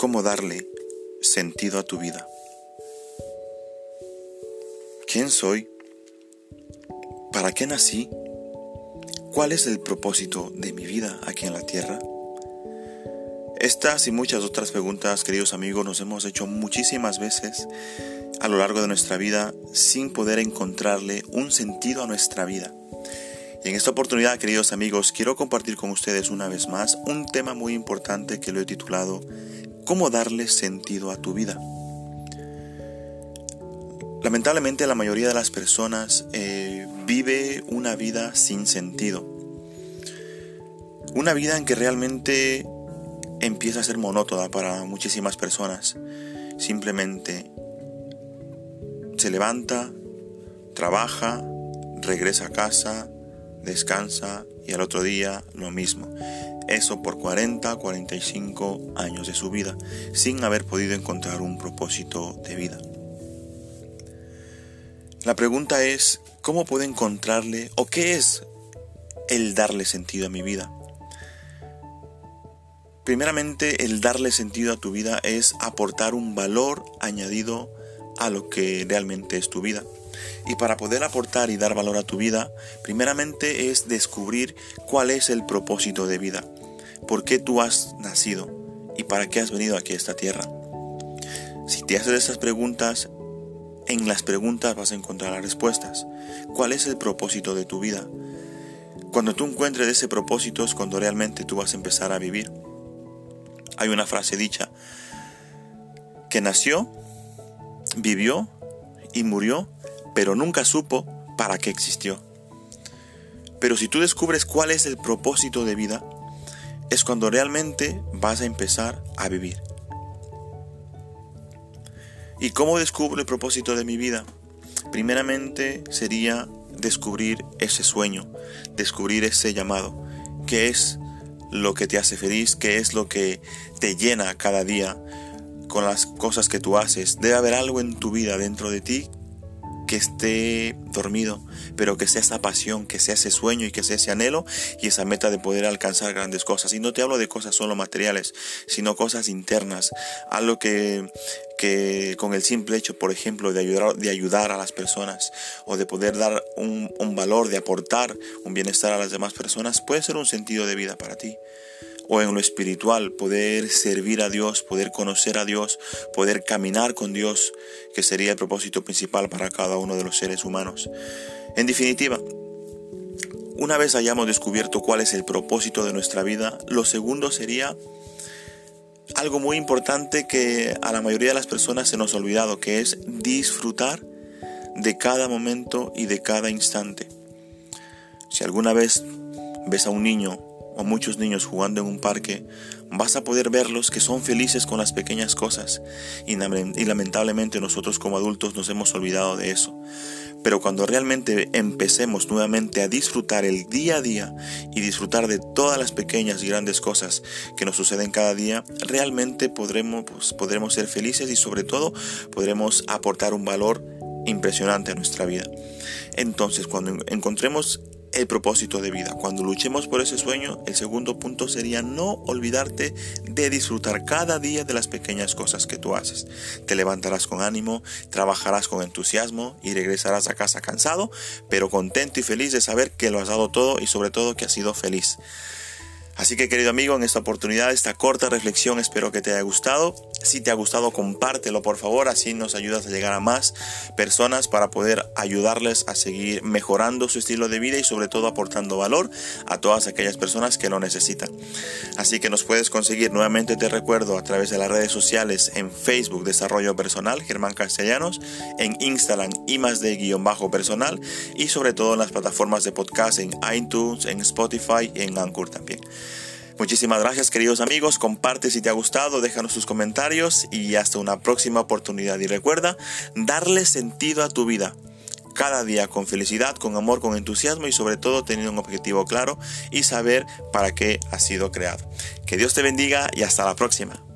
cómo darle sentido a tu vida. ¿Quién soy? ¿Para qué nací? ¿Cuál es el propósito de mi vida aquí en la tierra? Estas y muchas otras preguntas, queridos amigos, nos hemos hecho muchísimas veces a lo largo de nuestra vida sin poder encontrarle un sentido a nuestra vida. Y en esta oportunidad, queridos amigos, quiero compartir con ustedes una vez más un tema muy importante que lo he titulado ¿Cómo darle sentido a tu vida? Lamentablemente la mayoría de las personas eh, vive una vida sin sentido. Una vida en que realmente empieza a ser monótona para muchísimas personas. Simplemente se levanta, trabaja, regresa a casa, descansa y al otro día lo mismo. Eso por 40, 45 años de su vida, sin haber podido encontrar un propósito de vida. La pregunta es, ¿cómo puedo encontrarle o qué es el darle sentido a mi vida? Primeramente, el darle sentido a tu vida es aportar un valor añadido a lo que realmente es tu vida. Y para poder aportar y dar valor a tu vida, primeramente es descubrir cuál es el propósito de vida, por qué tú has nacido y para qué has venido aquí a esta tierra. Si te haces esas preguntas, en las preguntas vas a encontrar las respuestas. ¿Cuál es el propósito de tu vida? Cuando tú encuentres ese propósito es cuando realmente tú vas a empezar a vivir. Hay una frase dicha que nació, vivió y murió, pero nunca supo para qué existió. Pero si tú descubres cuál es el propósito de vida, es cuando realmente vas a empezar a vivir. ¿Y cómo descubro el propósito de mi vida? Primeramente sería descubrir ese sueño, descubrir ese llamado, que es lo que te hace feliz, qué es lo que te llena cada día con las cosas que tú haces. Debe haber algo en tu vida dentro de ti que esté dormido, pero que sea esa pasión, que sea ese sueño y que sea ese anhelo y esa meta de poder alcanzar grandes cosas. Y no te hablo de cosas solo materiales, sino cosas internas, algo que, que con el simple hecho, por ejemplo, de ayudar, de ayudar a las personas o de poder dar un, un valor, de aportar un bienestar a las demás personas, puede ser un sentido de vida para ti o en lo espiritual, poder servir a Dios, poder conocer a Dios, poder caminar con Dios, que sería el propósito principal para cada uno de los seres humanos. En definitiva, una vez hayamos descubierto cuál es el propósito de nuestra vida, lo segundo sería algo muy importante que a la mayoría de las personas se nos ha olvidado, que es disfrutar de cada momento y de cada instante. Si alguna vez ves a un niño o muchos niños jugando en un parque, vas a poder verlos que son felices con las pequeñas cosas y, lamentablemente nosotros como adultos nos hemos olvidado de eso. Pero cuando realmente empecemos nuevamente a disfrutar el día a día y disfrutar de todas las pequeñas y grandes cosas que nos suceden cada día, realmente podremos, pues, podremos ser felices y sobre todo podremos aportar un valor impresionante a nuestra vida. Entonces, cuando encontremos el propósito de vida. Cuando luchemos por ese sueño, el segundo punto sería no olvidarte de disfrutar cada día de las pequeñas cosas que tú haces. Te levantarás con ánimo, trabajarás con entusiasmo y regresarás a casa cansado, pero contento y feliz de saber que lo has dado todo y sobre todo que has sido feliz. Así que querido amigo, en esta oportunidad, esta corta reflexión, espero que te haya gustado. Si te ha gustado, compártelo por favor, así nos ayudas a llegar a más personas para poder ayudarles a seguir mejorando su estilo de vida y sobre todo aportando valor a todas aquellas personas que lo necesitan. Así que nos puedes conseguir, nuevamente te recuerdo, a través de las redes sociales, en Facebook Desarrollo Personal, Germán Castellanos, en Instagram y más de guion bajo personal y sobre todo en las plataformas de podcast en iTunes, en Spotify y en Anchor también. Muchísimas gracias queridos amigos, comparte si te ha gustado, déjanos tus comentarios y hasta una próxima oportunidad. Y recuerda, darle sentido a tu vida. Cada día con felicidad, con amor, con entusiasmo y sobre todo teniendo un objetivo claro y saber para qué has sido creado. Que Dios te bendiga y hasta la próxima.